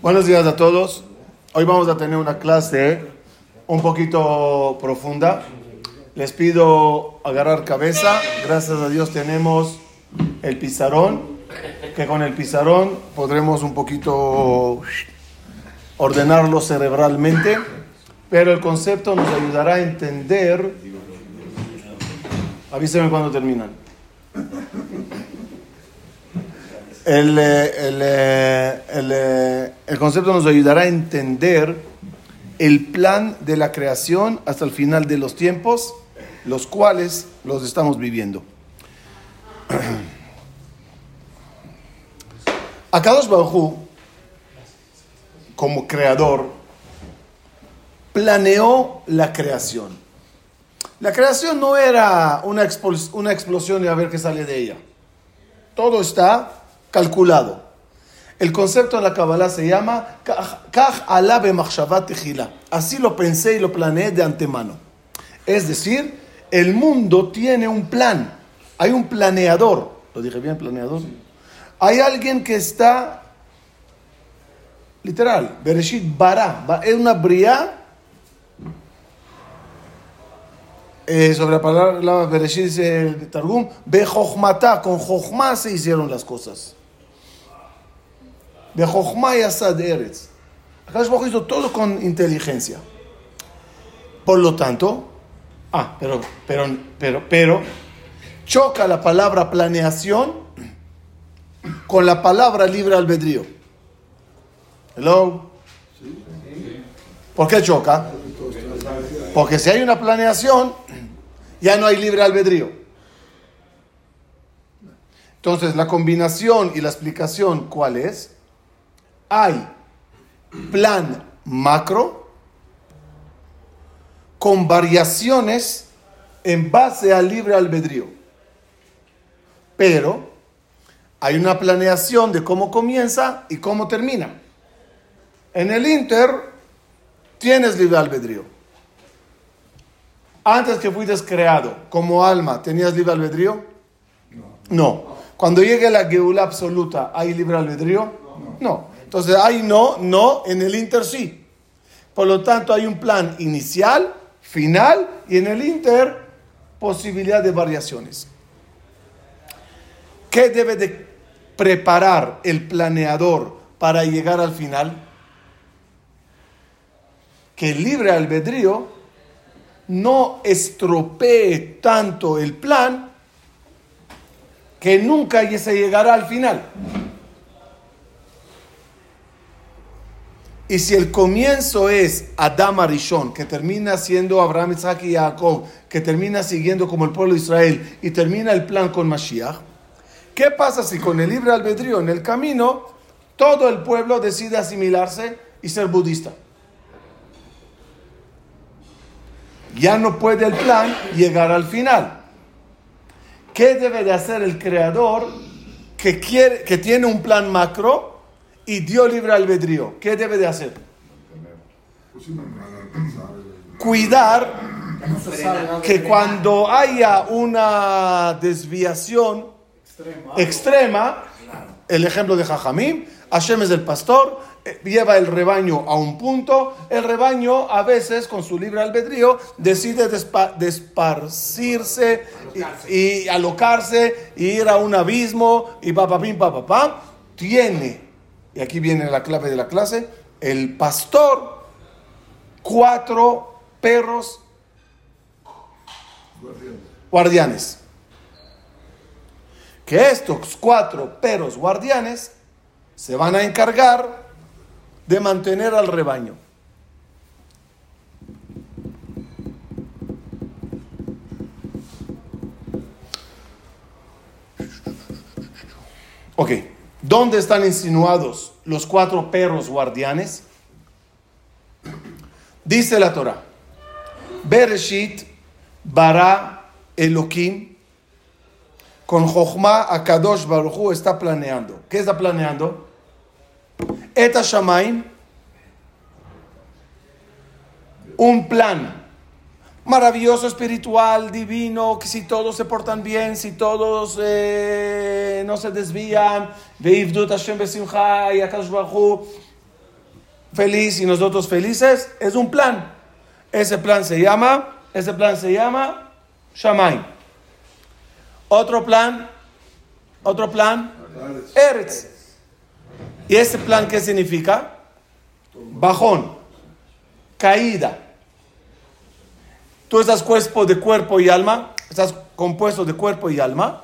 Buenos días a todos. Hoy vamos a tener una clase un poquito profunda. Les pido agarrar cabeza. Gracias a Dios tenemos el pizarrón, que con el pizarrón podremos un poquito ordenarlo cerebralmente, pero el concepto nos ayudará a entender. Avísenme cuando terminan. El, eh, el, eh, el, eh, el, concepto nos ayudará a entender el plan de la creación hasta el final de los tiempos, los cuales los estamos viviendo. Akadosh Baruj como creador, planeó la creación. La creación no era una, una explosión y a ver qué sale de ella. Todo está calculado. El concepto de la Kabbalah se llama Así lo pensé y lo planeé de antemano. Es decir, el mundo tiene un plan. Hay un planeador. ¿Lo dije bien, planeador? Hay alguien que está, literal, Bereshit Bara, es una bria. Eh, sobre la palabra Bereshit dice el Targum, Bejochmata, con Jochma se hicieron las cosas. Bejochma y Asad Eretz. Acá hizo todo con inteligencia. Por lo tanto, ah, pero, pero, pero, pero, choca la palabra planeación con la palabra libre albedrío. Hello. ¿Por qué choca? Porque si hay una planeación, ya no hay libre albedrío. Entonces, la combinación y la explicación, ¿cuál es? Hay plan macro con variaciones en base al libre albedrío. Pero hay una planeación de cómo comienza y cómo termina. En el Inter tienes libre albedrío. Antes que fuiste creado como alma, ¿tenías libre albedrío? No. Cuando llegue la Geula absoluta, ¿hay libre albedrío? No. Entonces, hay no, no, en el Inter sí. Por lo tanto, hay un plan inicial, final, y en el Inter, posibilidad de variaciones. ¿Qué debe de preparar el planeador para llegar al final? Que el libre albedrío no estropee tanto el plan que nunca se llegará al final. Y si el comienzo es Adam Arishon, que termina siendo Abraham, Isaac y Jacob, que termina siguiendo como el pueblo de Israel y termina el plan con Mashiach, ¿Qué pasa si con el libre albedrío en el camino todo el pueblo decide asimilarse y ser budista? Ya no puede el plan llegar al final. ¿Qué debe de hacer el creador que, quiere, que tiene un plan macro y dio libre albedrío? ¿Qué debe de hacer? Cuidar que cuando haya una desviación extrema, el ejemplo de Jajamim, Hashem es el pastor, eh, lleva el rebaño a un punto, el rebaño a veces con su libre albedrío decide desparcirse y, alocarse y ir a un abismo y papapim, papapam, tiene, y aquí viene la clave de la clase, el pastor, cuatro perros guardianes. Que estos cuatro perros guardianes se van a encargar de mantener al rebaño. Ok, ¿dónde están insinuados los cuatro perros guardianes? Dice la Torah, Bereshit bara Elohim con Jochma Akadosh Baruchu está planeando. ¿Qué está planeando? Eta Shamaim, un plan maravilloso, espiritual, divino, que si todos se portan bien, si todos eh, no se desvían, feliz y nosotros felices, es un plan. Ese plan se llama, ese plan se llama Shamay. Otro plan, otro plan, Eretz. ¿Y ese plan qué significa? Bajón, caída. Tú estás compuesto de cuerpo y alma, estás compuesto de cuerpo y alma.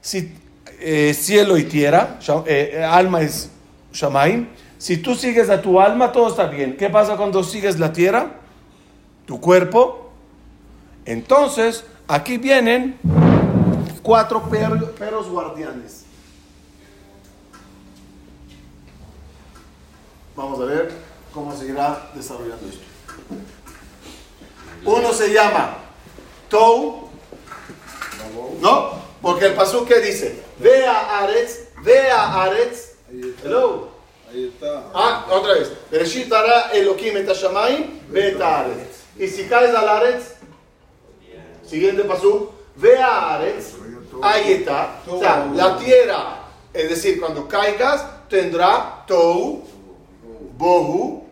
Si eh, cielo y tierra, eh, alma es Shamaim. Si tú sigues a tu alma, todo está bien. ¿Qué pasa cuando sigues la tierra? Tu cuerpo. Entonces, aquí vienen cuatro perros guardianes. Vamos a ver cómo seguirá desarrollando esto. Uno se llama Tou, ¿no? Porque el paso que dice, ve a Aretz, ve a Aretz, hello. Ahí está. Ah, otra vez. Bereshit hará Elohim et Hashamayim, ve et Aretz. Y si caes al Aretz, siguiente paso, ve a Aretz, ahí está. O sea, la tierra, es decir, cuando caigas, tendrá Tou, Bohu,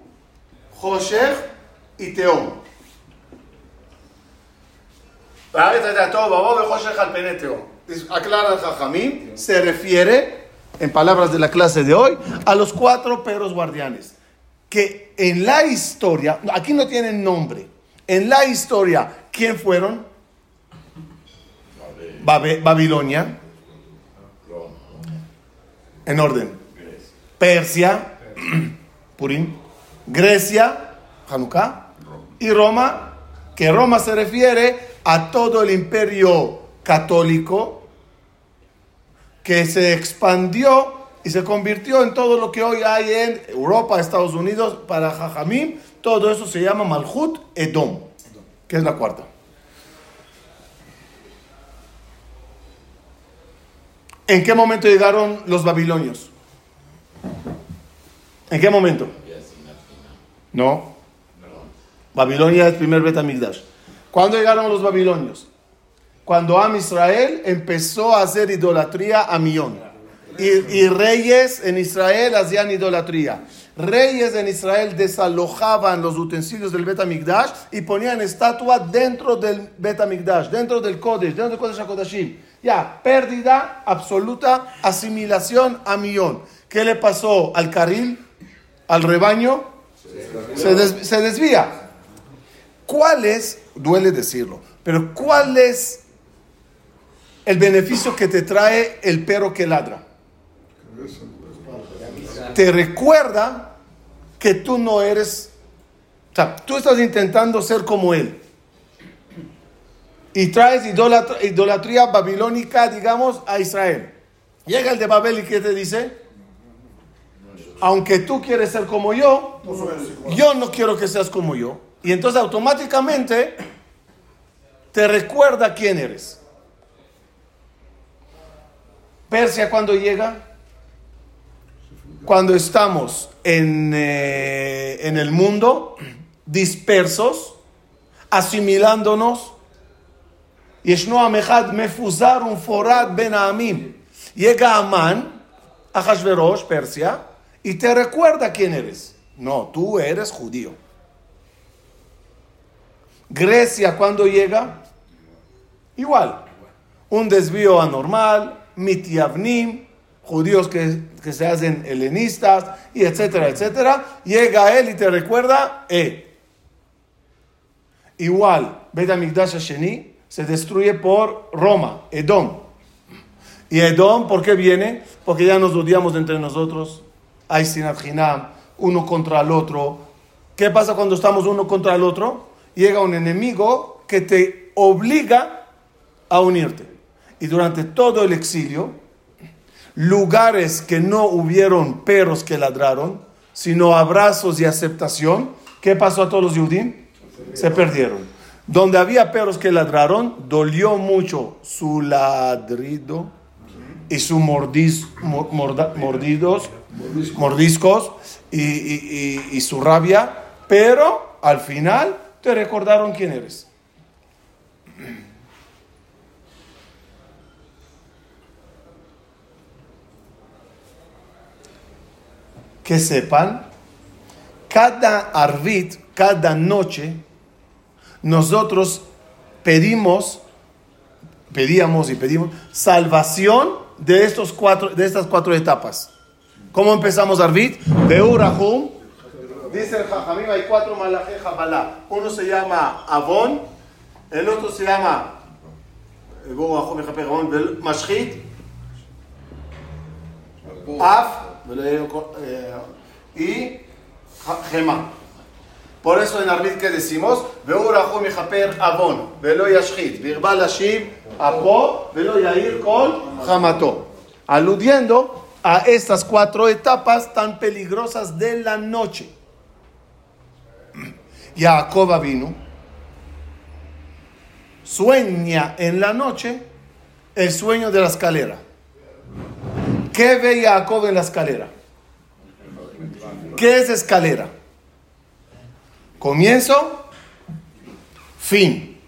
Hoshech y Teom. Se refiere, en palabras de la clase de hoy, a los cuatro perros guardianes. Que en la historia, aquí no tienen nombre, en la historia, ¿quién fueron? Babilonia. En orden. Persia, Purim. Grecia, Hanukkah. Y Roma, que Roma se refiere a todo el imperio católico que se expandió y se convirtió en todo lo que hoy hay en Europa, Estados Unidos, para Jajamim. Todo eso se llama Malhut Edom, que es la cuarta. ¿En qué momento llegaron los babilonios? ¿En qué momento? No. Babilonia es el primer Betamigdash. ¿Cuándo llegaron los babilonios? Cuando Am Israel empezó a hacer idolatría a millón. Y, reyes en Israel hacían idolatría. Reyes en Israel desalojaban los utensilios del Betamigdash y ponían estatua dentro del Betamigdash, dentro del Kodesh, dentro del Kodesh HaKodashim. Ya, pérdida absoluta, asimilación a millón. ¿Qué le pasó al carril, al rebaño? Se, se desvía. ¿Cuál duele decirlo, pero cuál es el beneficio que te trae el perro que ladra? Te recuerda que tú no eres, o sea, tú estás intentando ser como él. Y traes idolatría, babilónica, digamos, a Israel. Llega el de Babel y ¿qué te dice? Aunque tú quieres ser como yo, yo no quiero que seas como yo. Y entonces automáticamente te recuerda quién eres. Persia cuando llega, cuando estamos en, eh, en el mundo dispersos, asimilándonos, Yeshno Amechad Mefuzar un Forad Ben Amim. Llega Amán, Hashverosh, Persia, y te recuerda quién eres. No, tú eres judío. Grecia cuando llega, igual, un desvío anormal, mitiavnim, judíos que, se hacen helenistas, y etcétera, etcétera, llega él y te recuerda, eh. Igual, Bet Sheni se destruye por Roma, Edom. Y Edom, ¿por qué viene? Porque ya nos odiamos entre nosotros. Hay sinat uno contra el otro. ¿Qué pasa cuando estamos uno contra el otro? Llega un enemigo que te obliga a unirte. Y durante todo el exilio, lugares que no hubieron perros que ladraron, sino abrazos y aceptación, ¿qué pasó a todos los judíos? Se perdieron. Donde había perros que ladraron, dolió mucho su ladrido y su mordiz, mordidos, mordiscos y su rabia, pero al final te recordaron quién eres. que sepan, cada arbit, cada noche, nosotros pedimos, pedíamos y pedimos salvación de, estos cuatro, de estas cuatro etapas. ¿Cómo empezamos Arbit? Beurahum. Dice el Jajamim, hay cuatro malaje Jabalá. Uno se llama Avon, el otro se llama Mashchit, Af y Gema. Por eso en Arbit que decimos, Beurahum Japer Avon, Velo Yashchit, Virbal Hashim, Apo, Velo Yair Kol, Hamato. Aludiendo a estas cuatro etapas tan peligrosas de la noche. Jacob vino, sueña en la noche el sueño de la escalera. ¿Qué ve Jacob en la escalera? ¿Qué es escalera? Comienzo, fin.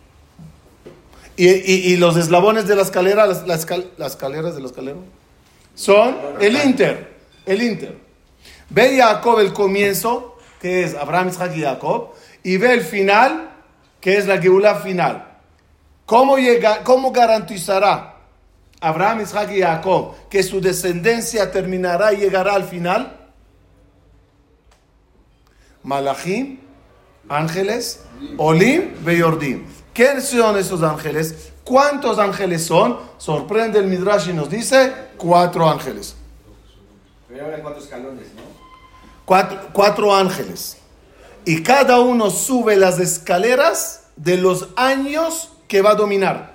Y, los eslabones de la escalera, las, las escaleras de la escalera son el Inter, el Inter. Ve Jacob el comienzo, que es Abraham, Isaac y Jacob, y ve el final, que es la Geula final. ¿Cómo, llega, ¿Cómo garantizará Abraham, Isaac y Jacob que su descendencia terminará y llegará al final? Malachim, ángeles, Olim, Beyordim. ¿Quiénes son esos ángeles? ¿Cuántos ángeles son? Sorprende el Midrash y nos dice cuatro ángeles. Pero cuatro escalones, ¿no? Cuatro, cuatro ángeles. Y cada uno sube las escaleras de los años que va a dominar.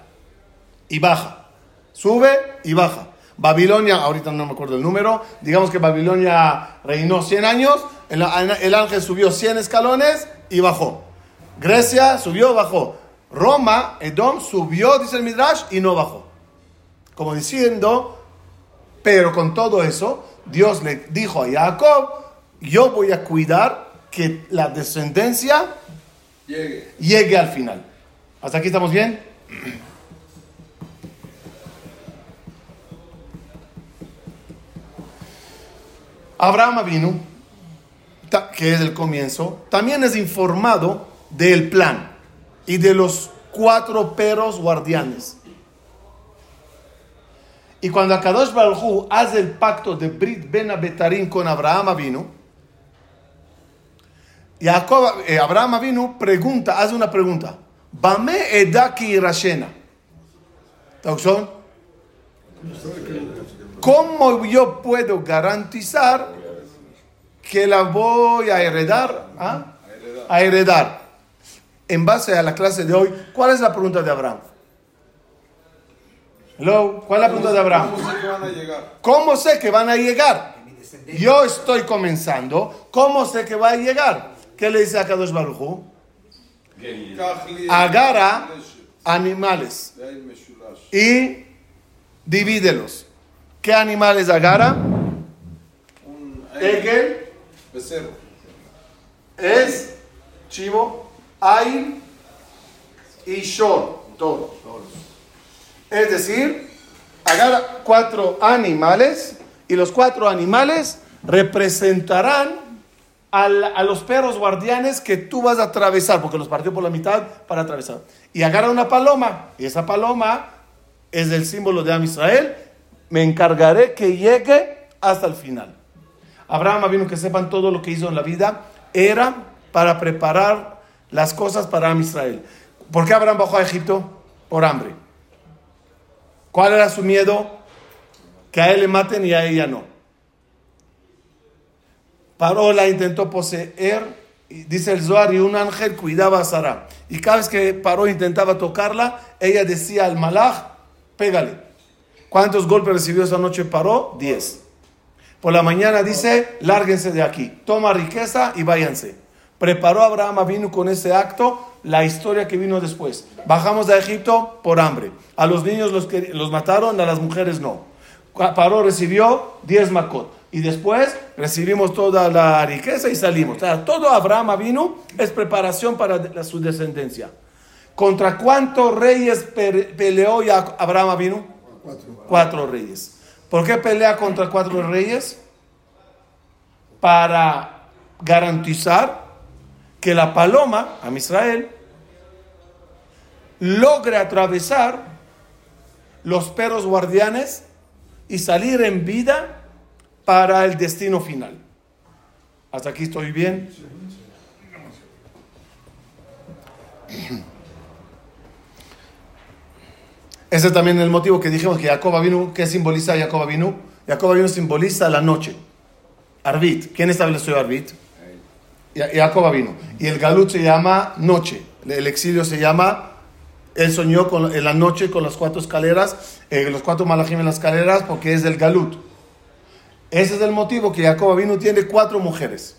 Y baja. Sube y baja. Babilonia, ahorita no me acuerdo el número, digamos que Babilonia reinó 100 años, el, el ángel subió 100 escalones y bajó. Grecia subió, bajó. Roma, Edom, subió, dice el Midrash, y no bajó. Como diciendo, pero con todo eso, Dios le dijo a Jacob, yo voy a cuidar que la descendencia llegue, al final. ¿Hasta aquí estamos bien? Abraham vino, que es el comienzo, también es informado del plan y de los cuatro perros guardianes. Y cuando Akadosh Baruj hace el pacto de Brit Ben Abetarim con Abraham vino, Jacob, eh, Abraham vino pregunta, hace una pregunta. Bame edaki rashena. ¿Cómo yo puedo garantizar que la voy a heredar? ¿Ah? A heredar en base a la clase de hoy, ¿cuál es la pregunta de Abraham? Hello, ¿cuál es la pregunta de Abraham? ¿Cómo sé que van a llegar? ¿Cómo sé que van a llegar? Yo estoy comenzando, ¿cómo sé que va a llegar? ¿Qué le dice a Kadosh Baruchu? Agarra animales y divídelos. ¿Qué animales agarra? Egel es chivo hay y Shor, todos. Es decir, agarra cuatro animales y los cuatro animales representarán a los perros guardianes que tú vas a atravesar, porque los partió por la mitad para atravesar. Y agarra una paloma, y esa paloma es el símbolo de Am Israel. Me encargaré que llegue hasta el final. Abraham vino que sepan todo lo que hizo en la vida, era para preparar las cosas para Israel. ¿Por qué Abraham bajó a Egipto? Por hambre. ¿Cuál era su miedo? Que a él le maten y a ella no. Paró, la intentó poseer, dice el Zohar, y un ángel cuidaba a Sara. Y cada vez que Paró intentaba tocarla, ella decía al malach, pégale. ¿Cuántos golpes recibió esa noche Paró? Diez. Por la mañana dice, lárguense de aquí, toma riqueza y váyanse preparó Abraham vino con ese acto la historia que vino después. Bajamos de Egipto por hambre. A los niños los, los mataron, a las mujeres no. Paró, recibió 10 macot. Y después recibimos toda la riqueza y salimos. O sea, todo Abraham vino es preparación para su descendencia. ¿Contra cuántos reyes peleó Abraham vino? Cuatro. Cuatro reyes. ¿Por qué pelea contra cuatro reyes? Para garantizar que la paloma, a Israel, logre atravesar los perros guardianes y salir en vida para el destino final. ¿Hasta aquí estoy bien? Ese es también el motivo que dijimos que Jacob vino, ¿qué simboliza Jacob vino? Jacob vino simboliza la noche. Arbit. ¿Quién estableció Arbit? Jacob vino. Y el galut se llama noche. El exilio se llama él soñó con, en la noche con las cuatro escaleras, eh, los cuatro malajim en las escaleras, porque es del galut. Ese es el motivo que Jacob vino tiene cuatro mujeres.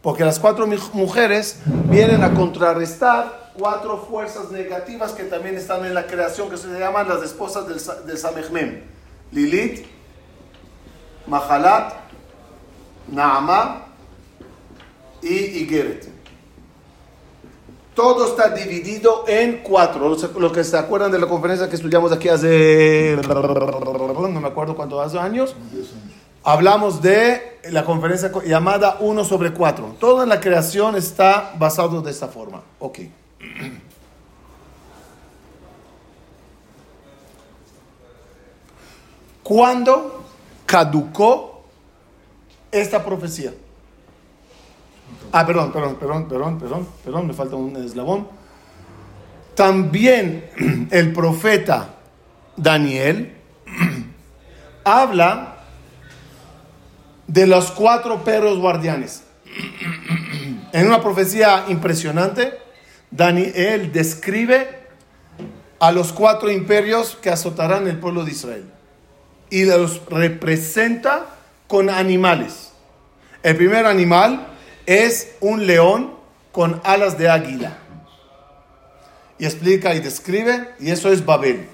Porque las cuatro mujeres vienen a contrarrestar cuatro fuerzas negativas que también están en la creación, que se llaman las esposas del, del Samechmem. Lilith, Mahalat, Naama y Igeret. Todo está dividido en cuatro. Los, que se acuerdan de la conferencia que estudiamos aquí hace, acuerdo cuántos años, hablamos de la conferencia llamada uno sobre cuatro. Toda la creación está basado de esta forma. Ok. ¿Cuándo caducó esta profecía? Ah, perdón, perdón, perdón, perdón, perdón, perdón, me falta un eslabón. También el profeta Daniel habla de los cuatro perros guardianes. En una profecía impresionante, Daniel describe a los cuatro imperios que azotarán el pueblo de Israel y los representa con animales. El primer animal es un león con alas de águila. Y explica y describe, y eso es Babel.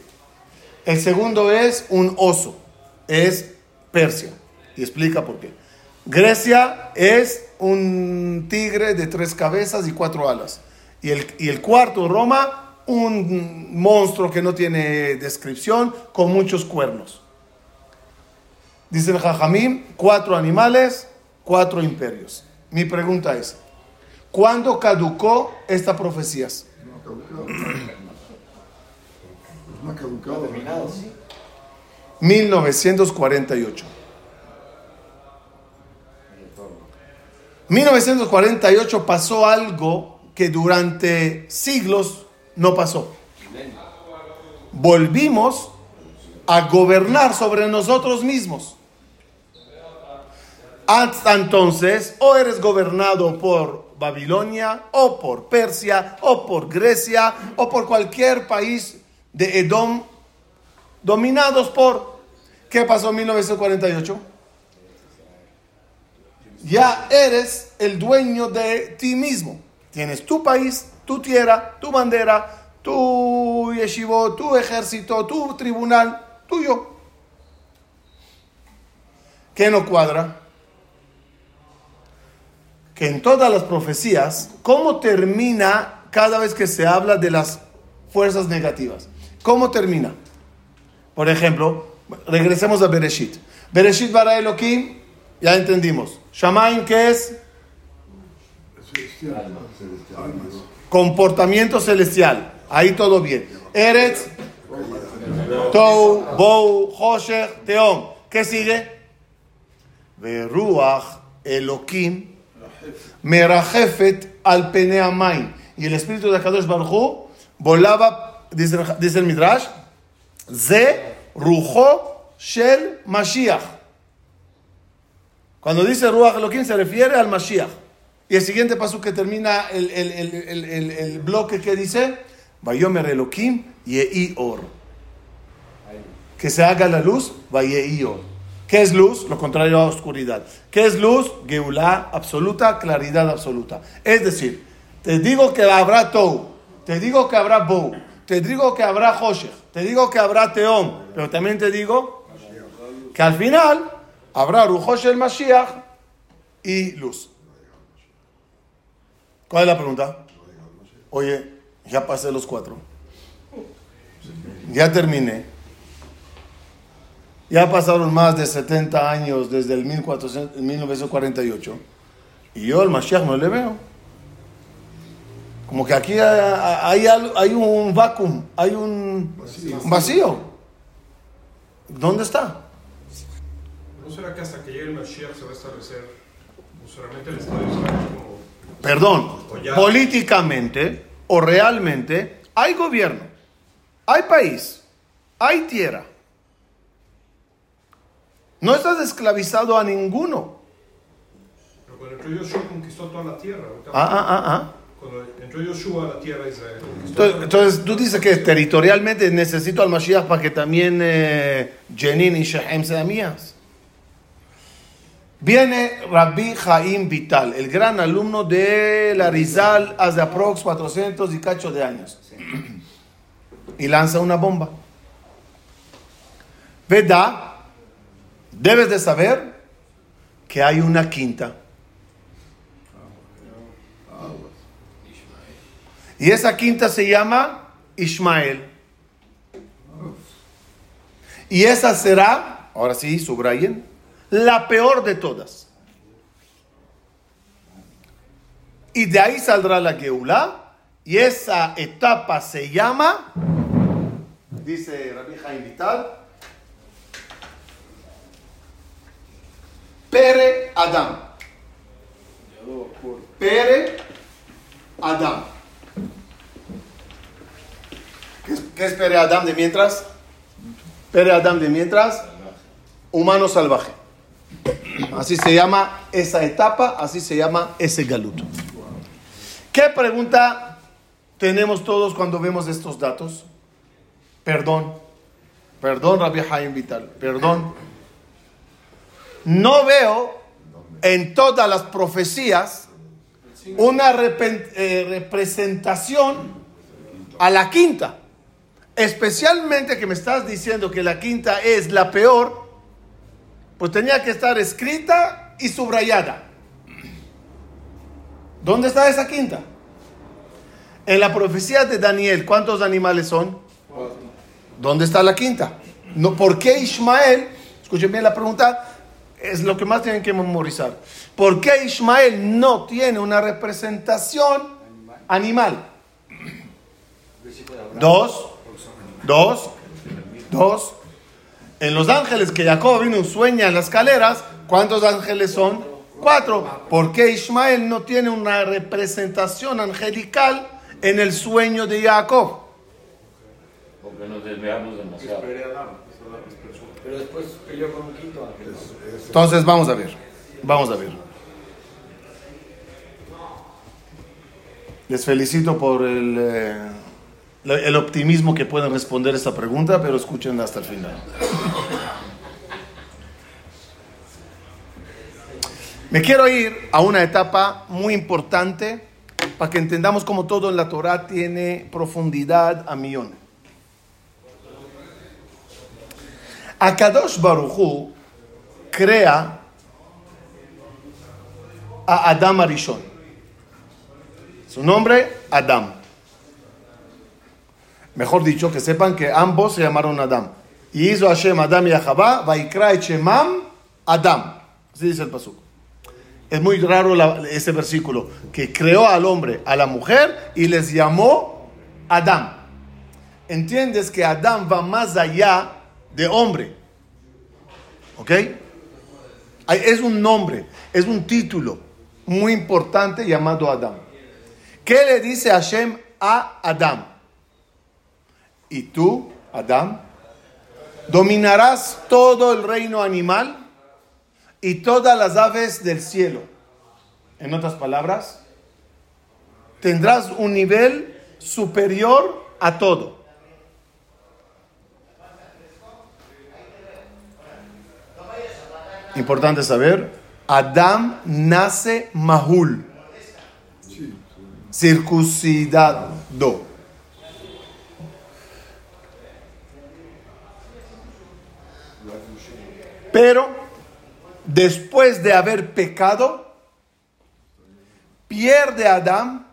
El segundo es un oso, es Persia, y explica por qué. Grecia es un tigre de tres cabezas y cuatro alas. Y el, y el cuarto, Roma, un monstruo que no tiene descripción, con muchos cuernos. Dice el Jajamim, cuatro animales, cuatro imperios. Mi pregunta es, ¿cuándo caducó esta profecías? No caducado. 1948. 1948 pasó algo que durante siglos no pasó. Volvimos a gobernar sobre nosotros mismos. Hasta entonces, o eres gobernado por Babilonia, o por Persia, o por Grecia, o por cualquier país de Edom, dominados por... ¿Qué pasó en 1948? Ya eres el dueño de ti mismo. Tienes tu país, tu tierra, tu bandera, tu yeshivo, tu ejército, tu tribunal, tuyo. ¿Qué no cuadra? que en todas las profecías, ¿cómo termina cada vez que se habla de las fuerzas negativas? ¿Cómo termina? Por ejemplo, regresemos a Bereshit. Bereshit bara Elohim, ya entendimos. Shamaim, ¿qué es? Comportamiento celestial. Ahí todo bien. Eretz, Tou, Bou, Hoshech, Teom. ¿Qué sigue? Beruach, Elohim, Merajefet al Peneamain. Y el espíritu de Kadosh Baruj volaba, dice, el Midrash, Ze Rujo Shel Mashiach. Cuando dice Ruach Elohim se refiere al Mashiach. Y el siguiente paso que termina el, el, el, el bloque que dice, Vayomer Elohim Yehi Or. Que se haga la luz, Vayehi. ¿Qué es luz? Lo contrario a oscuridad. ¿Qué es luz? Geulá absoluta, claridad absoluta. Es decir, te digo que habrá Tou, te digo que habrá Bou, te digo que habrá Hoshech, te digo que habrá Teom, pero también te digo que al final habrá Rujosh el Mashiach y luz. ¿Cuál es la pregunta? Oye, ya pasé los cuatro. Ya terminé. Ya pasaron más de 70 años desde el 1400 1948. Y yo al Mashiach no le veo. Como que aquí hay, hay, un vacuum, hay un vacío. ¿Dónde está? ¿No será que hasta que llegue el Mashiach se va a establecer solamente el Estado de Israel como... Perdón, políticamente o realmente hay gobierno, hay país, hay tierra. No estás esclavizado a ninguno. Pero cuando Yoshua conquistó toda la tierra. Ah, ah, ah, ah. Entonces, entonces, tú dices que territorialmente necesito al Mashiach para que también eh, Jenin y Shechem sean mías. Viene Rabbi Jaim Vital, el gran alumno de la Rizal hace aprox 400 y cacho de años. Y lanza una bomba. Veda, debes de saber que hay una quinta. Y esa quinta se llama Ismael. Y esa será, ahora sí, subrayen, la peor de todas. Y de ahí saldrá la Geulá, y esa etapa se llama, dice Rabbi Vital, Pere Adam. Pere Adam. ¿Qué es, Pere Adam de mientras? Pere Adam de mientras, humano salvaje. Así se llama esa etapa, así se llama ese galuto. ¿Qué pregunta tenemos todos cuando vemos estos datos? Perdón, perdón, Rabbi Haim Vital, perdón. No veo en todas las profecías una eh, representación a la quinta. Especialmente que me estás diciendo que la quinta es la peor, pues tenía que estar escrita y subrayada. ¿Dónde está esa quinta? En la profecía de Daniel, ¿cuántos animales son? ¿Dónde está la quinta? No, ¿Por qué Ismael? Escuchen bien la pregunta, es lo que más tienen que memorizar. ¿Por qué Ismael no tiene una representación animal? Dos, dos, dos, en los ángeles que Jacob vino sueña en las escaleras, ¿cuántos ángeles son? Cuatro. ¿Por qué Ismael no tiene una representación angelical en el sueño de Jacob? Porque nos desviamos demasiado. Pero después peleó con un quinto ángel. Entonces vamos a ver. Vamos a ver. Les felicito por el... Eh, el optimismo que pueden responder esta pregunta, pero escuchen hasta el final. Me quiero ir a una etapa muy importante para que entendamos cómo todo en la Torah tiene profundidad a millón. Akadosh Baruchu crea a Adam Arishon. Su nombre, Adam. Mejor dicho, que sepan que ambos se llamaron Adam. Y hizo Hashem Adam y Ahabá, Vaikra Shemam Adam. Así dice el pasuk. Es muy raro ese versículo, que creó al hombre, a la mujer, y les llamó Adam. Entiendes que Adam va más allá de hombre. ¿Ok? Es un nombre, es un título muy importante llamado Adam. ¿Qué le dice Hashem a Adam? Y tú, Adán, dominarás todo el reino animal y todas las aves del cielo. En otras palabras, tendrás un nivel superior a todo. Importante saber, Adán nace mahul, circuncidado. Pero después de haber pecado, pierde Adán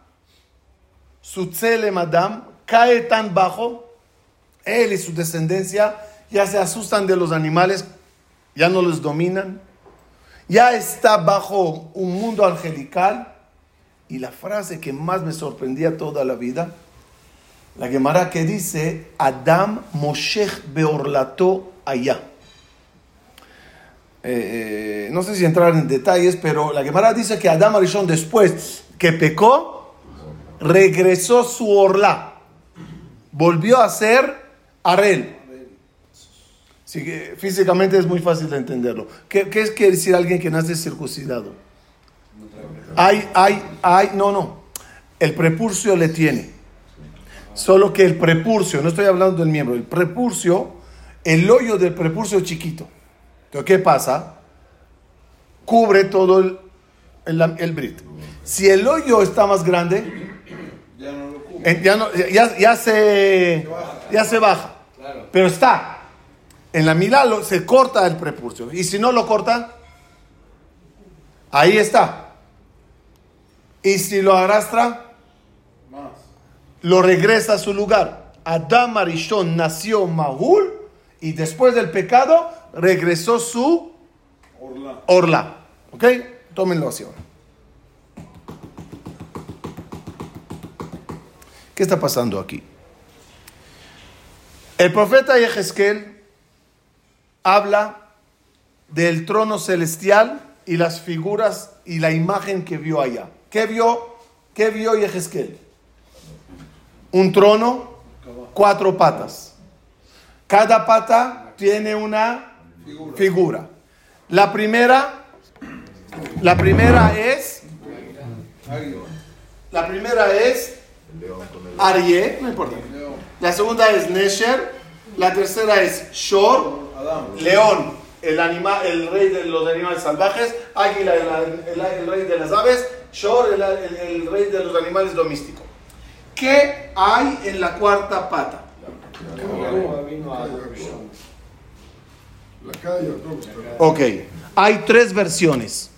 su tzelem Adam, cae tan bajo, él y su descendencia ya se asustan de los animales, ya no les dominan, ya está bajo un mundo angelical. Y la frase que más me sorprendía toda la vida, la Gemara que dice, Adam Moshech Beorlato allá. Eh, eh, no sé si entrar en detalles, pero la Gemara dice que Adam Arishon después que pecó, regresó su orla, volvió a ser Arel. Así que físicamente es muy fácil de entenderlo. ¿Qué, qué quiere decir alguien que nace circuncidado? Hay, hay, hay, no, no. El prepurcio le tiene. Solo que el prepurcio, no estoy hablando del miembro, el prepurcio, el hoyo del prepurcio es chiquito. Entonces, ¿qué pasa? Cubre todo el, el, brit. Si el hoyo está más grande, ya, no lo cubre. Ya, ya, se, ya se baja. Pero está. En la milalo se corta el prepurcio. Y si no lo corta, ahí está. Y si lo arrastra, lo regresa a su lugar. Adam Arishon nació Mahul y después del pecado regresó su orla. orla. ¿Ok? Tómenlo así ahora. ¿Qué está pasando aquí? El profeta Yehezkel habla del trono celestial y las figuras y la imagen que vio allá. ¿Qué vio? ¿Qué vio Yehezkel? Un trono, cuatro patas. Cada pata tiene una figura. La primera, la primera es, la primera es importa. La segunda es Nesher, la tercera es Shor, león, el, animal, el rey de los animales salvajes, águila, el, rey de las aves, Shor, el, rey de los animales domésticos. ¿Qué hay en la cuarta pata? Ok, hay tres versiones.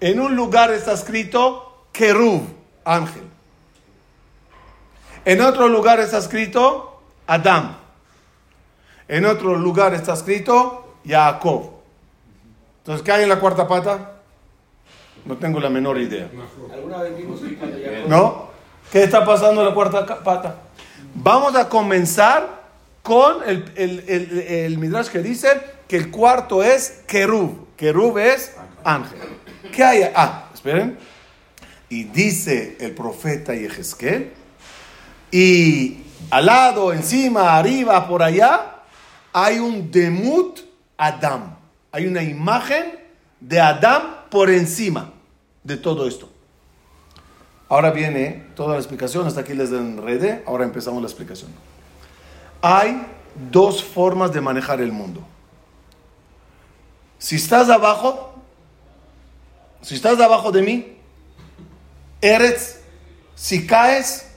En un lugar está escrito Kerub, ángel. En otro lugar está escrito Adam. En otro lugar está escrito Jacob. Entonces, ¿qué hay en la cuarta pata? No tengo la menor idea. ¿No? ¿Qué está pasando en la cuarta pata? Vamos a comenzar con el, el, Midrash que dice que el cuarto es Kerub. Kerub es ángel. ¿Qué hay? Ah, esperen. Y dice el profeta Yehezkel, y al lado, encima, arriba, por allá, hay un demut Adam. Hay una imagen de Adam por encima de todo esto. Ahora viene toda la explicación, hasta aquí les enredé, ahora empezamos la explicación. Hay dos formas de manejar el mundo. Si estás abajo, si estás abajo de mí, eres, si caes,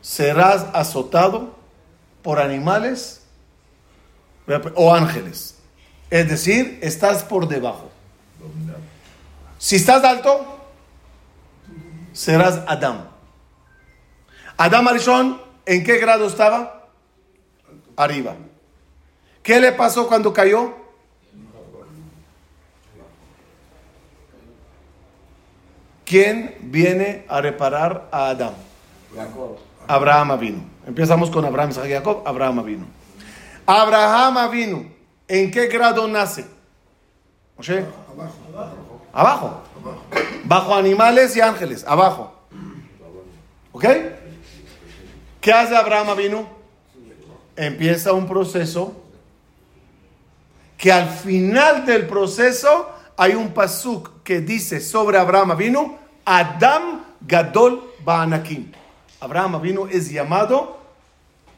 serás azotado por animales o ángeles. Es decir, estás por debajo. Si estás alto, serás Adam. Adam Arishon, ¿en qué grado estaba? Arriba. ¿Qué le pasó cuando cayó? ¿Quién viene a reparar a Adam? Abraham vino. Empezamos con Abraham, Jacob, Abraham vino. Abraham vino. ¿En qué grado nace? Abajo. Abajo. Bajo animales y ángeles. Abajo. ¿Ok? ¿Qué hace Abraham vino? Empieza un proceso que al final del proceso hay un pasuk que dice sobre Abraham vino Adam Gadol Ba'anakim. Abraham vino es llamado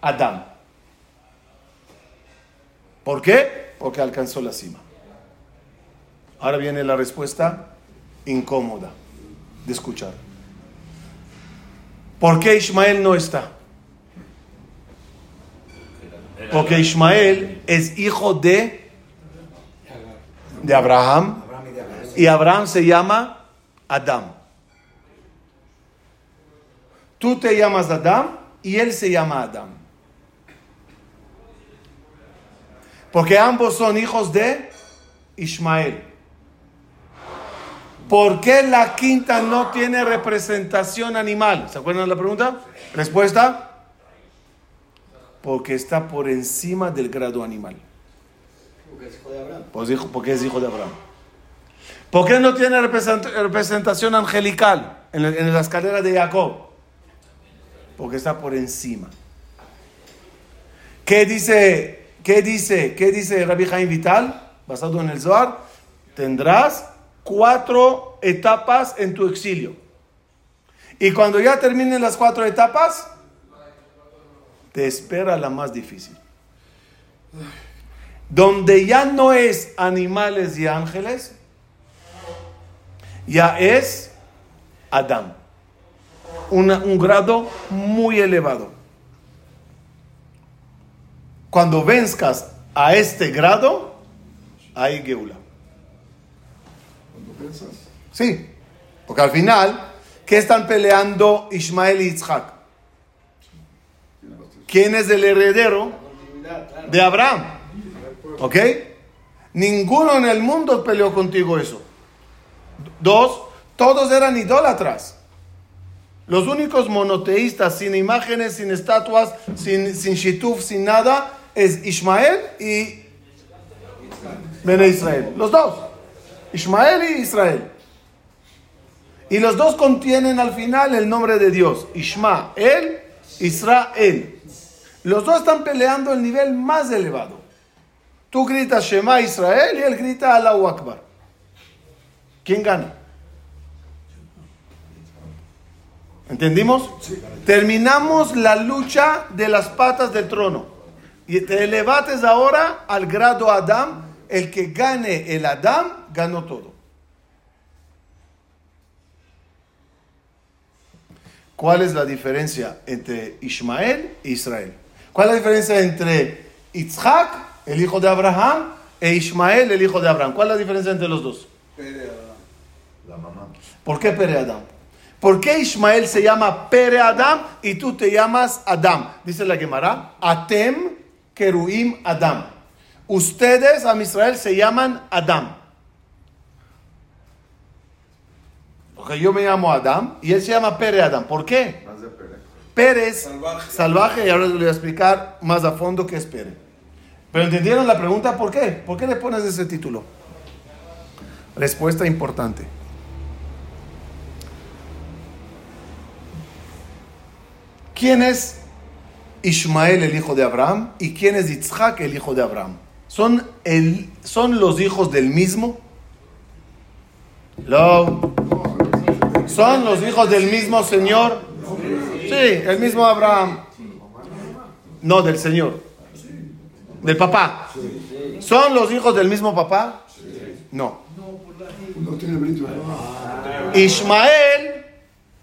Adam. ¿Por qué? Porque alcanzó la cima. Ahora viene la respuesta incómoda de escuchar. ¿Por qué Ismael no está? Porque Ismael es hijo de, de Abraham y Abraham se llama Adam. Tú te llamas Adam y él se llama Adam. Porque ambos son hijos de Ismael. ¿Por qué la quinta no tiene representación animal? ¿Se acuerdan de la pregunta? Respuesta. Porque está por encima del grado animal. Porque es hijo de Abraham. Pues porque es hijo de Abraham. ¿Por qué no tiene representación angelical en la escalera de Jacob? Porque está por encima. ¿Qué dice, qué dice, qué dice Rabbi Jaim Vital? Basado en el Zohar. Tendrás cuatro etapas en tu exilio. Y cuando ya terminen las cuatro etapas, te espera la más difícil. Donde ya no es animales y ángeles, ya es Adán. un grado muy elevado. Cuando venzcas a este grado, hay Geula. Sí, porque al final, ¿qué están peleando Ismael y Isaac? ¿Quién es el heredero de Abraham? ¿Ok? Ninguno en el mundo peleó contigo eso. Dos, todos eran idólatras. Los únicos monoteístas, sin imágenes, sin estatuas, sin, sin shituf, sin nada, es Ismael y Bene Israel. Los dos. Ismael y Israel. Y los dos contienen al final el nombre de Dios. Ismael, Israel. Los dos están peleando el nivel más elevado. Tú gritas Shema Israel y él grita Allahu Akbar. ¿Quién gana? ¿Entendimos? Terminamos la lucha de las patas del trono. Y te elevates ahora al grado Adam. El que gane el Adam, ganó todo. ¿Cuál es la diferencia entre Ismael e Israel? ¿Cuál es la diferencia entre Isaac, el hijo de Abraham, e Ismael, el hijo de Abraham? ¿Cuál es la diferencia entre los dos? Pere La mamá. ¿Por qué Pere Adam? ¿Por qué Ismael se llama Pere Adam y tú te llamas Adam? Dice la Gemara, Atem Keruim Adam. Ustedes, a Israel, se llaman Adam. Porque yo me llamo Adam y él se llama Pere Adam. ¿Por qué? Pérez, salvaje. salvaje, y ahora les voy a explicar más a fondo qué es Pérez. Pero entendieron la pregunta, ¿por qué? ¿Por qué le pones ese título? Respuesta importante. ¿Quién es Ismael el hijo de Abraham y quién es Isaac el hijo de Abraham? ¿Son, el, son los hijos del mismo? ¿Son los hijos del mismo Señor? Sí, el mismo Abraham. No, del Señor. Del papá. ¿Son los hijos del mismo papá? No. Ismael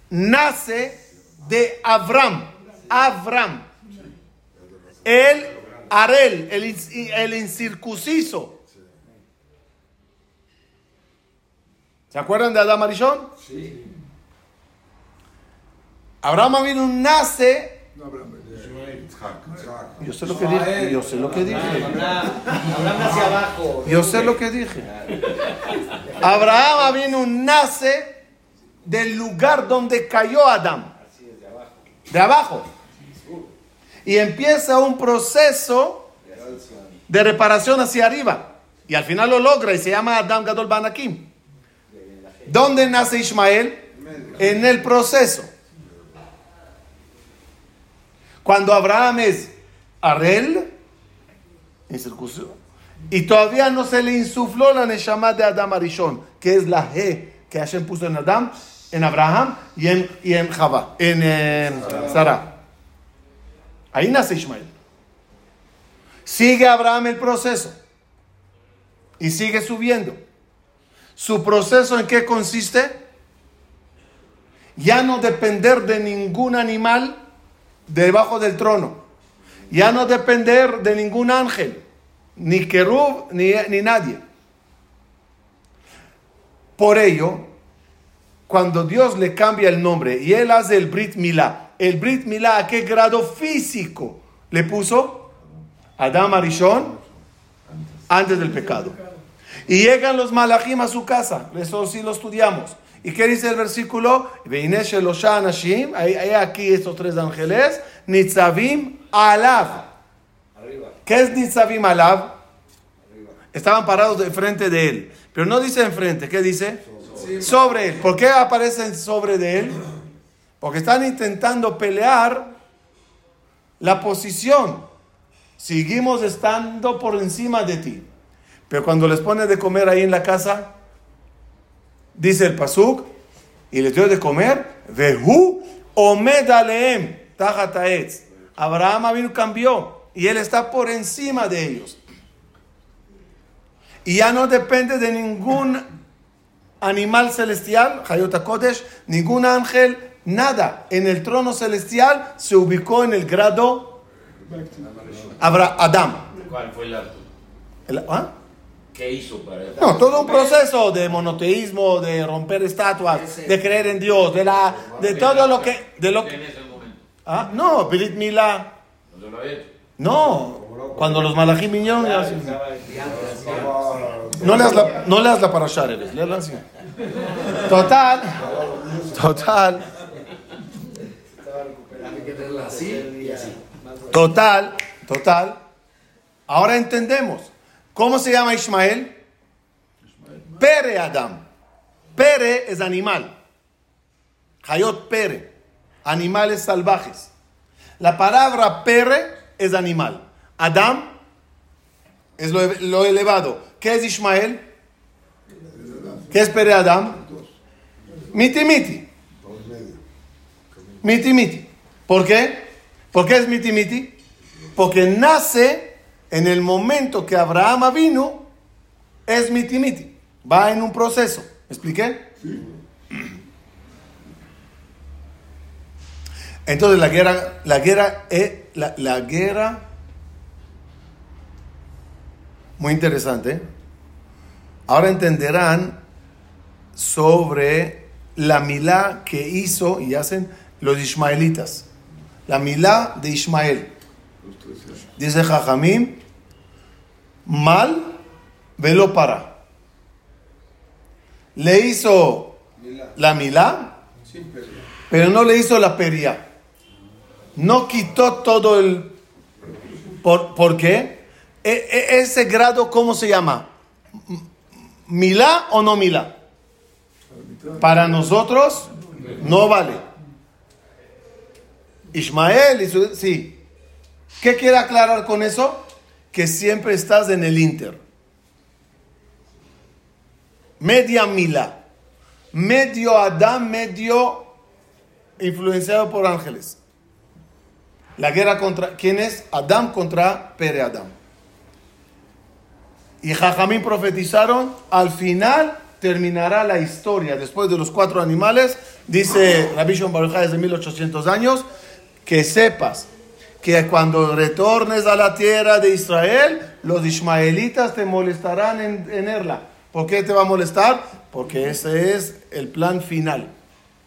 nace de Abraham. Abraham. El Arel, el, el incircunciso. ¿Se acuerdan de Adam Arishon? Sí. Abraham vino nace. Yo sé lo que dije. Yo sé lo que dije. Abraham nace abajo. Yo sé lo que dije. Abraham vino nace del lugar donde cayó Adán. De abajo. Y empieza un proceso de reparación hacia arriba. Y al final lo logra y se llama Adam Gadol Banakim. ¿Dónde nace Ismael? En el proceso. Cuando Abraham es Arel, incircunciso, y todavía no se le insufló la Neshama de Adam Arishon, que es la G que Hashem puso en Adam, en Abraham y en, y en Java, en, Sarah. Ahí nace Ismael. Sigue Abraham el proceso y sigue subiendo. ¿Su proceso en qué consiste? Ya no depender de ningún animal debajo del trono. Ya no depender de ningún ángel, ni querub, ni, ni nadie. Por ello, cuando Dios le cambia el nombre y él hace el Brit Milá el Brit Milá, ¿a qué grado físico le puso? Adam Arishon antes del pecado. Y llegan los malachim a su casa. Eso sí lo estudiamos. ¿Y qué dice el versículo? Hay aquí estos tres ángeles. Nitzavim alav. ¿Qué es Nitzavim alav? Estaban parados de frente de él. Pero no dice enfrente. ¿Qué dice? Sobre él. ¿Por qué aparecen sobre de él? Porque están intentando pelear la posición. Seguimos estando por encima de ti. Pero cuando les pone de comer ahí en la casa, dice el pasuk, y les dio de comer, vehu omed aleem Abraham vino cambió y él está por encima de ellos. Y ya no depende de ningún animal celestial, Hayota Kodesh, ningún ángel, nada. En el trono celestial se ubicó en el grado Adam. ¿Cuál fue el acto? ¿ah? ¿Qué hizo para No, todo un proceso de monoteísmo, de romper estatuas, de creer en Dios, de la, de todo lo que, de lo Ah, no, Brit Mila. No, cuando los malajim vinieron, no le das la, no le das la para Shareres, le así. Total, total. Total, total. Ahora entendemos. ¿Cómo se llama Ismael? Pere Adam. Pere es animal. Hayot Pere. Animales salvajes. La palabra Pere es animal. Adam es lo, elevado. ¿Qué es Ismael? ¿Qué es Pere Adam? Miti miti. Miti. ¿Por qué? ¿Por qué es miti miti? Porque nace en el momento que Abraham vino, es miti miti. Va en un proceso. ¿Me expliqué? Entonces la guerra, la guerra, eh, la, la guerra, muy interesante. Ahora entenderán sobre la milá que hizo y hacen los ismaelitas. La milá de Ismael. Dice Jajamim, mal, velo para. Le hizo la milá, pero no le hizo la peria. No quitó todo el... ¿Por, qué? E, e, ese grado, ¿cómo se llama? ¿Milá o no milá? Para nosotros no vale. Ismael, sí. ¿Qué quiere aclarar con eso? Que siempre estás en el Inter. Media mila. Medio Adán, medio influenciado por ángeles. La guerra contra, ¿quién es? Adán contra Pere Adán. Y Jajamín profetizaron, al final terminará la historia. Después de los cuatro animales, dice Rabbi Shon Baruch desde 1800 años, que sepas que cuando retornes a la tierra de Israel, los ismaelitas te molestarán en, en Erla. ¿Por qué te va a molestar? Porque ese es el plan final.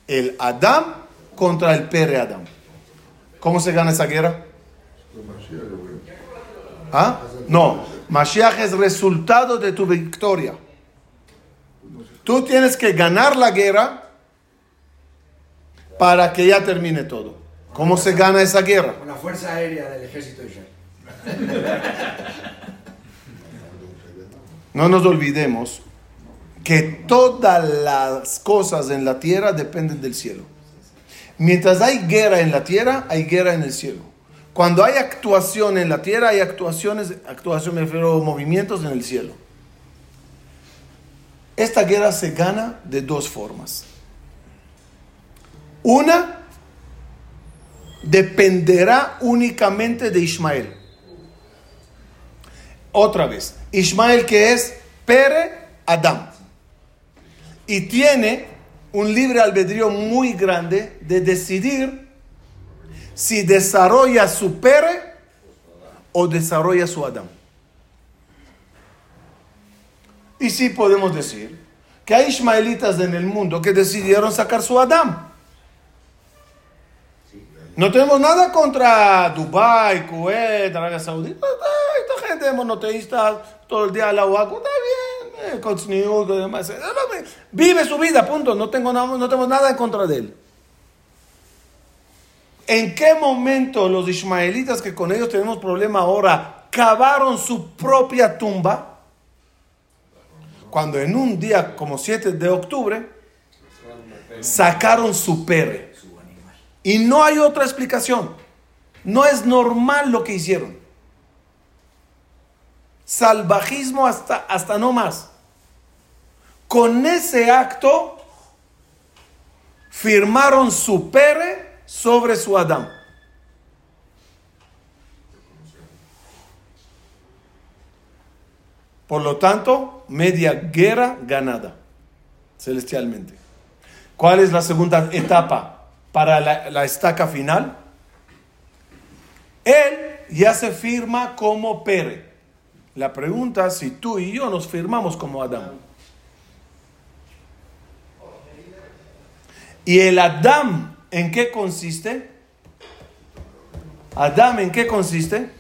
El Adam contra el Pere Adam. ¿Cómo se gana esa guerra? ¿Ah? No, Mashiach es resultado de tu victoria. Tú tienes que ganar la guerra para que ya termine todo. ¿Cómo se gana esa guerra? Con la fuerza aérea del ejército Israel. No nos olvidemos que todas las cosas en la tierra dependen del cielo. Mientras hay guerra en la tierra, hay guerra en el cielo. Cuando hay actuación en la tierra, hay actuaciones, actuación me refiero a movimientos en el cielo. Esta guerra se gana de dos formas. Una dependerá únicamente de Ismael. Otra vez, Ismael que es Pere Adam. Y tiene un libre albedrío muy grande de decidir si desarrolla su Pere o desarrolla su Adam. Y sí podemos decir que hay ismaelitas en el mundo que decidieron sacar su Adam. No tenemos nada contra Dubai, Kuwait, Arabia Saudita. Esta gente monoteísta todo el día al agua, está bien, eh, Vive su vida, punto. No tengo, nada, no tengo nada en contra de él. ¿En qué momento los ismaelitas que con ellos tenemos problema ahora cavaron su propia tumba? Cuando en un día como 7 de octubre sacaron su perre. Y no hay otra explicación. No es normal lo que hicieron. Salvajismo hasta, hasta no más. Con ese acto firmaron su pere sobre su Adán. Por lo tanto, media guerra ganada celestialmente. ¿Cuál es la segunda etapa? Para la, estaca final, él ya se firma como Pere. La pregunta si tú y yo nos firmamos como Adán. ¿Y el Adán en qué consiste? ¿Adán en qué consiste?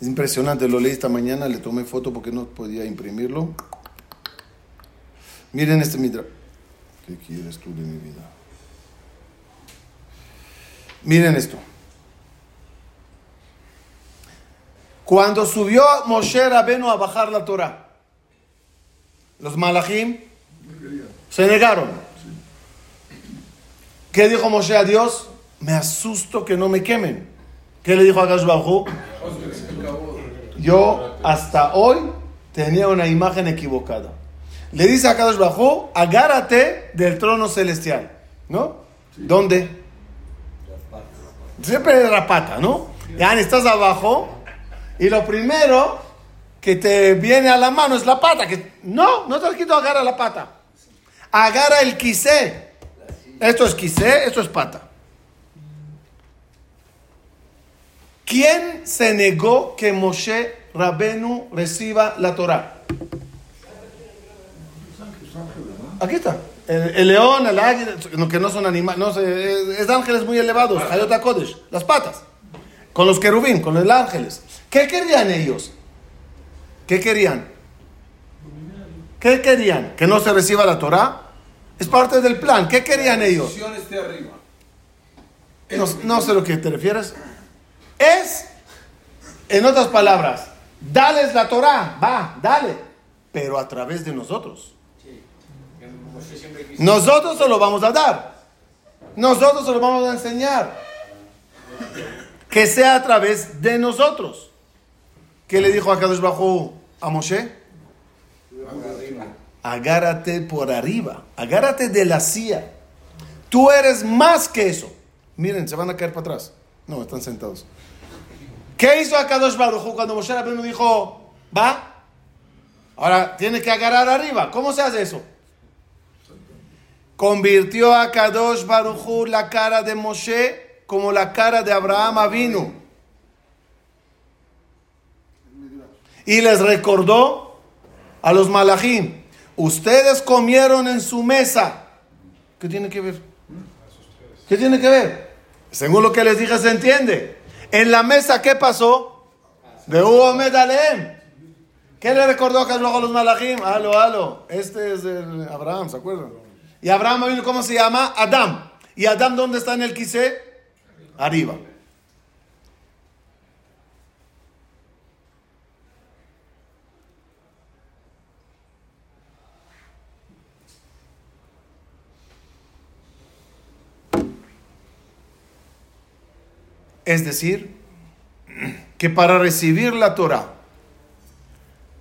Es impresionante, lo leí esta mañana, le tomé foto porque no podía imprimirlo. Miren este mitra. ¿Qué quieres tú de mi vida? Miren esto. Cuando subió Moshe Rabenu a bajar la Torah, los malachim se negaron. ¿Qué dijo Moshe a Dios? Me asusto que no me quemen. ¿Qué le dijo a Gashbahu? Yo hasta hoy tenía una imagen equivocada le dice a Kadosh Bajo, agárrate del trono celestial. ¿No? ¿Dónde? Siempre de la pata, ¿no? Ya estás abajo y lo primero que te viene a la mano es la pata. Que, no, no te has quitado agarra la pata. Agarra el quise. Esto es quise, esto es pata. ¿Quién se negó que Moshe Rabenu reciba la Torah? Aquí está. El, león, el águila, que no son animales, no es ángeles muy elevados, Hayot Kodesh, las patas, con los querubín, con los ángeles. ¿Qué querían ellos? ¿Qué querían? ¿Qué querían? ¿Que no se reciba la Torah? Es parte del plan. ¿Qué querían ellos? No, no sé a lo que te refieres. Es, en otras palabras, dales la Torah, va, dale, pero a través de nosotros. Nosotros se lo vamos a dar. Nosotros se lo vamos a enseñar. Que sea a través de nosotros. ¿Qué le dijo a Kadosh Bajo a Moshe? Agárrate por arriba. Agárrate de la silla. Tú eres más que eso. Miren, se van a caer para atrás. No, están sentados. ¿Qué hizo a Kadosh Baruj cuando Moshe Rabbeinu dijo, va? Ahora tiene que agarrar arriba. ¿Cómo se hace eso? Convirtió a Kadosh Baruchu la cara de Moshe como la cara de Abraham vino. Y les recordó a los malachim, ustedes comieron en su mesa. ¿Qué tiene que ver? ¿Qué tiene que ver? Según lo que les dije se entiende. En la mesa, ¿qué pasó? De Hugo Medalem. ¿Qué le recordó a los malachim? Halo, halo. Este es el Abraham, ¿se acuerdan? Y Abraham ¿cómo se llama? Adam. ¿Y Adam dónde está en el quise? Arriba. Es decir, que para recibir la Torah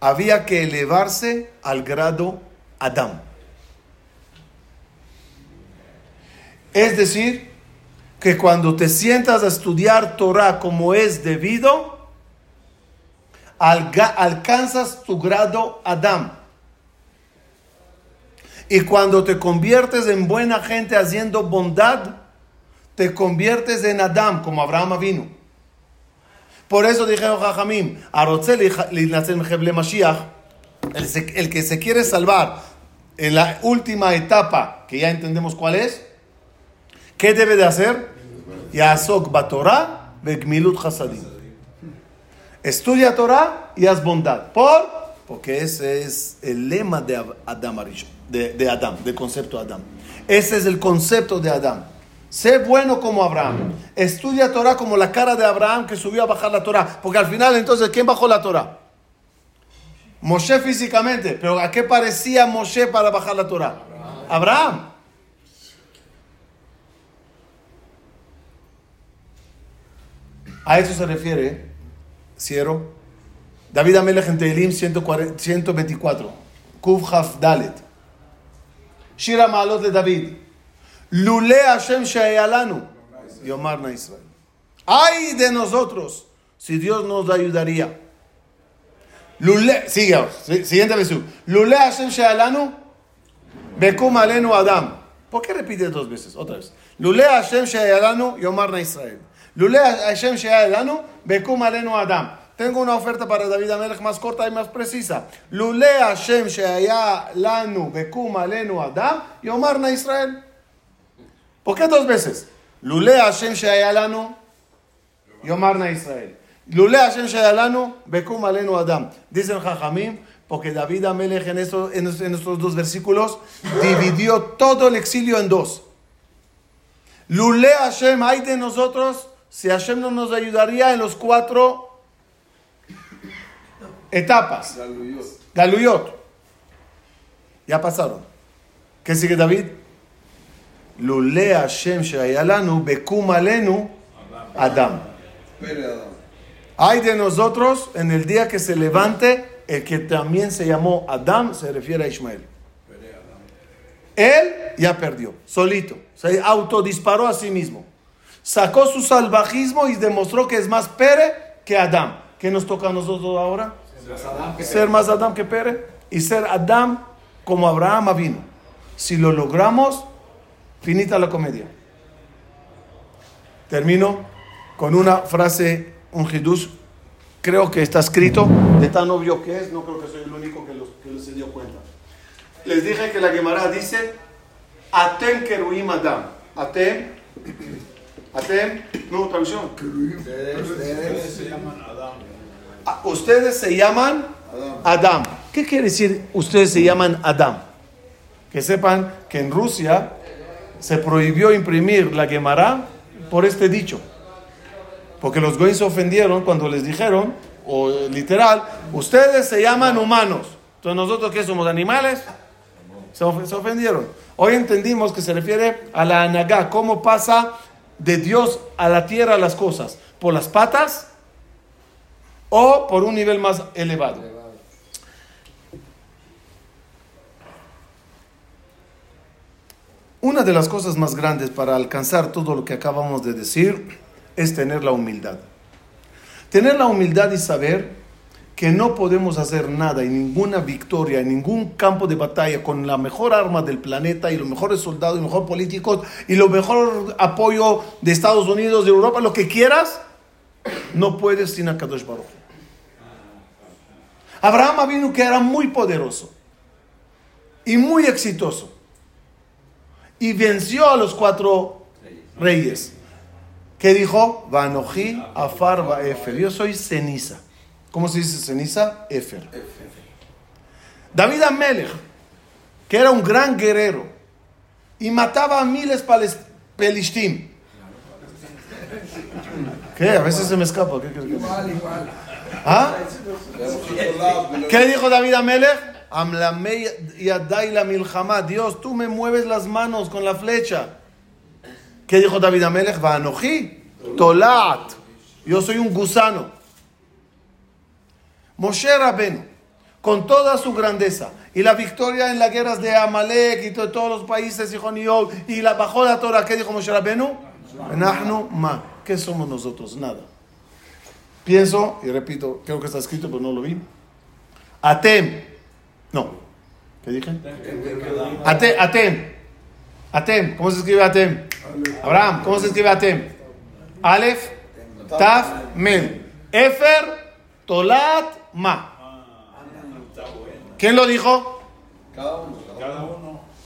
había que elevarse al grado Adam. Es decir, que cuando te sientas a estudiar Torah como es debido, alcanzas tu grado Adam. Y cuando te conviertes en buena gente haciendo bondad, te conviertes en Adam, como Abraham vino. Por eso dijeron Jajamim, el que se quiere salvar en la última etapa, que ya entendemos cuál es, ¿qué debe de hacer? Yasok Batorah Begmilut Hasadim. Estudia Torah y haz bondad. ¿Por? Porque ese es el lema de Adam de Adam, del concepto de Adam. Ese es el concepto de Adam. Sé bueno como Abraham. Estudia Torah como la cara de Abraham que subió a bajar la Torah. Porque al final, entonces, ¿quién bajó la Torah? Moshe físicamente. Pero ¿a qué parecía Moshe para bajar la Torah? Abraham. A eso se refiere, Ciero. David Amelech en Tehilim 124. Kuf Haf Dalet. Shira Malot de David. Lule Hashem Shayalanu. Yomarna Israel. Ay de nosotros si Dios nos ayudaría. Lule, sigue, siguiente versión. Lule Hashem Shayalanu. Bekum Alenu Adam. ¿Por qué repite dos veces? Otra vez. Lule Hashem Shayalanu. Yomarna Israel. Lule Hashem Shayalanu. Bekum Alenu Adam. Tengo una oferta para David Amelech más corta y más precisa. Lule Hashem Sheaya Lanu Bekum Alenu Adam Yomarna Israel. ¿Por qué dos veces? Lule Hashem Sheaya Lanu Yomarna Israel. Lule Hashem Sheaya Lanu Bekum Alenu Adam. Dicen Jajamim, porque David Amelech en estos, en estos dos versículos dividió todo el exilio en dos. Lule Hashem, hay de nosotros, si Hashem no nos ayudaría en los cuatro etapas. Galuyot. Ya pasaron. ¿Qué sigue David? Lule Hashem Shayalanu Bekum Alenu Adam. Hay de nosotros en el día que se levante el que también se llamó Adam, se refiere a Ismael. Él ya perdió, solito. Se autodisparó a sí mismo. Sacó su salvajismo y demostró que es más Pere que Adam. ¿Qué nos toca a nosotros ahora? Ser más Adam que Pere y ser Adam como Abraham vino. Si lo logramos, finita la comedia. Termino con una frase, un hidush, creo que está escrito, de tan obvio que es, no creo que soy el único que, los, que se dio cuenta. Les dije que la Gemara dice, Atem keruim Adam. Atem, Atem, no, traducción. Ustedes se llaman Adam. Ustedes se llaman Adam. ¿Qué quiere decir ustedes se llaman Adam? Que sepan que en Rusia se prohibió imprimir la Gemara por este dicho. Porque los goyes se ofendieron cuando les dijeron, o literal, ustedes se llaman humanos. Entonces nosotros qué somos animales? Se, ofendieron. Hoy entendimos que se refiere a la anagá, cómo pasa de Dios a la tierra las cosas. Por las patas o por un nivel más elevado. Una de las cosas más grandes para alcanzar todo lo que acabamos de decir es tener la humildad. Tener la humildad y saber que no podemos hacer nada y ninguna victoria en ningún campo de batalla con la mejor arma del planeta y los mejores soldados y los mejores políticos y lo mejor apoyo de Estados Unidos, de Europa, lo que quieras, no puedes sin Akadosh Baruch. Abraham vino que era muy poderoso y muy exitoso y venció a los cuatro reyes. ¿Qué dijo? Vanoji afar efer. Yo soy ceniza. ¿Cómo se dice ceniza? Efer. David Amelech, que era un gran guerrero y mataba a miles pelishtim. ¿Qué? A veces se me escapa. ¿Qué, qué, ¿Ah? ¿Qué dijo David Amelech? Dios, tú me mueves las manos con la flecha. ¿Qué dijo David Amelech? Vanoji, tolat. Yo soy un gusano. Moshe Rabenu, con toda su grandeza y la victoria en las guerras de Amalek y todos los países y y la bajó la Torah, ¿qué dijo Moshe Rabenu? ma. ¿Qué somos nosotros? Nada. Pienso, y repito, creo que está escrito, pero no lo vi. Atem. No. ¿Qué dije? Atem. Atem. Atem. ¿Cómo se escribe Atem? Abraham, ¿cómo se escribe Atem? Aleph, Taf, Mel. Efer, Tolat, Ma. ¿Quién lo dijo?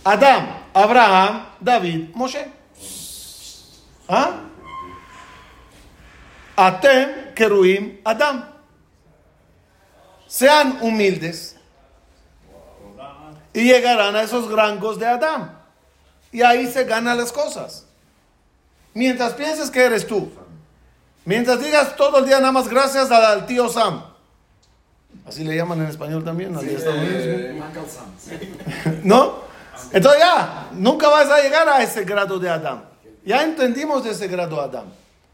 Adam, Abraham, David, Moshe. ¿Ah? Atem, Keruim, Adam. Sean humildes y llegarán a esos rangos de Adam. Y ahí se ganan las cosas. Mientras pienses que eres tú, mientras digas todo el día nada más gracias al tío Sam, así le llaman en español también, ¿no? Entonces ya, nunca vas a llegar a ese grado de Adam. Ya entendimos de ese grado de Adam.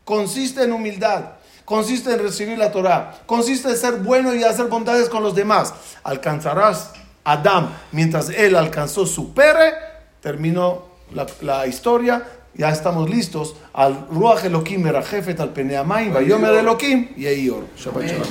Consiste en humildad, consiste en recibir la Torah, consiste en ser bueno y hacer bondades con los demás. Alcanzarás Adam mientras él alcanzó su pere, terminó la, la historia ya estamos listos al Ruach Elohim Merajefet al Peneamayim, Vayomer Elohim y Eior. Shabbat Shalom.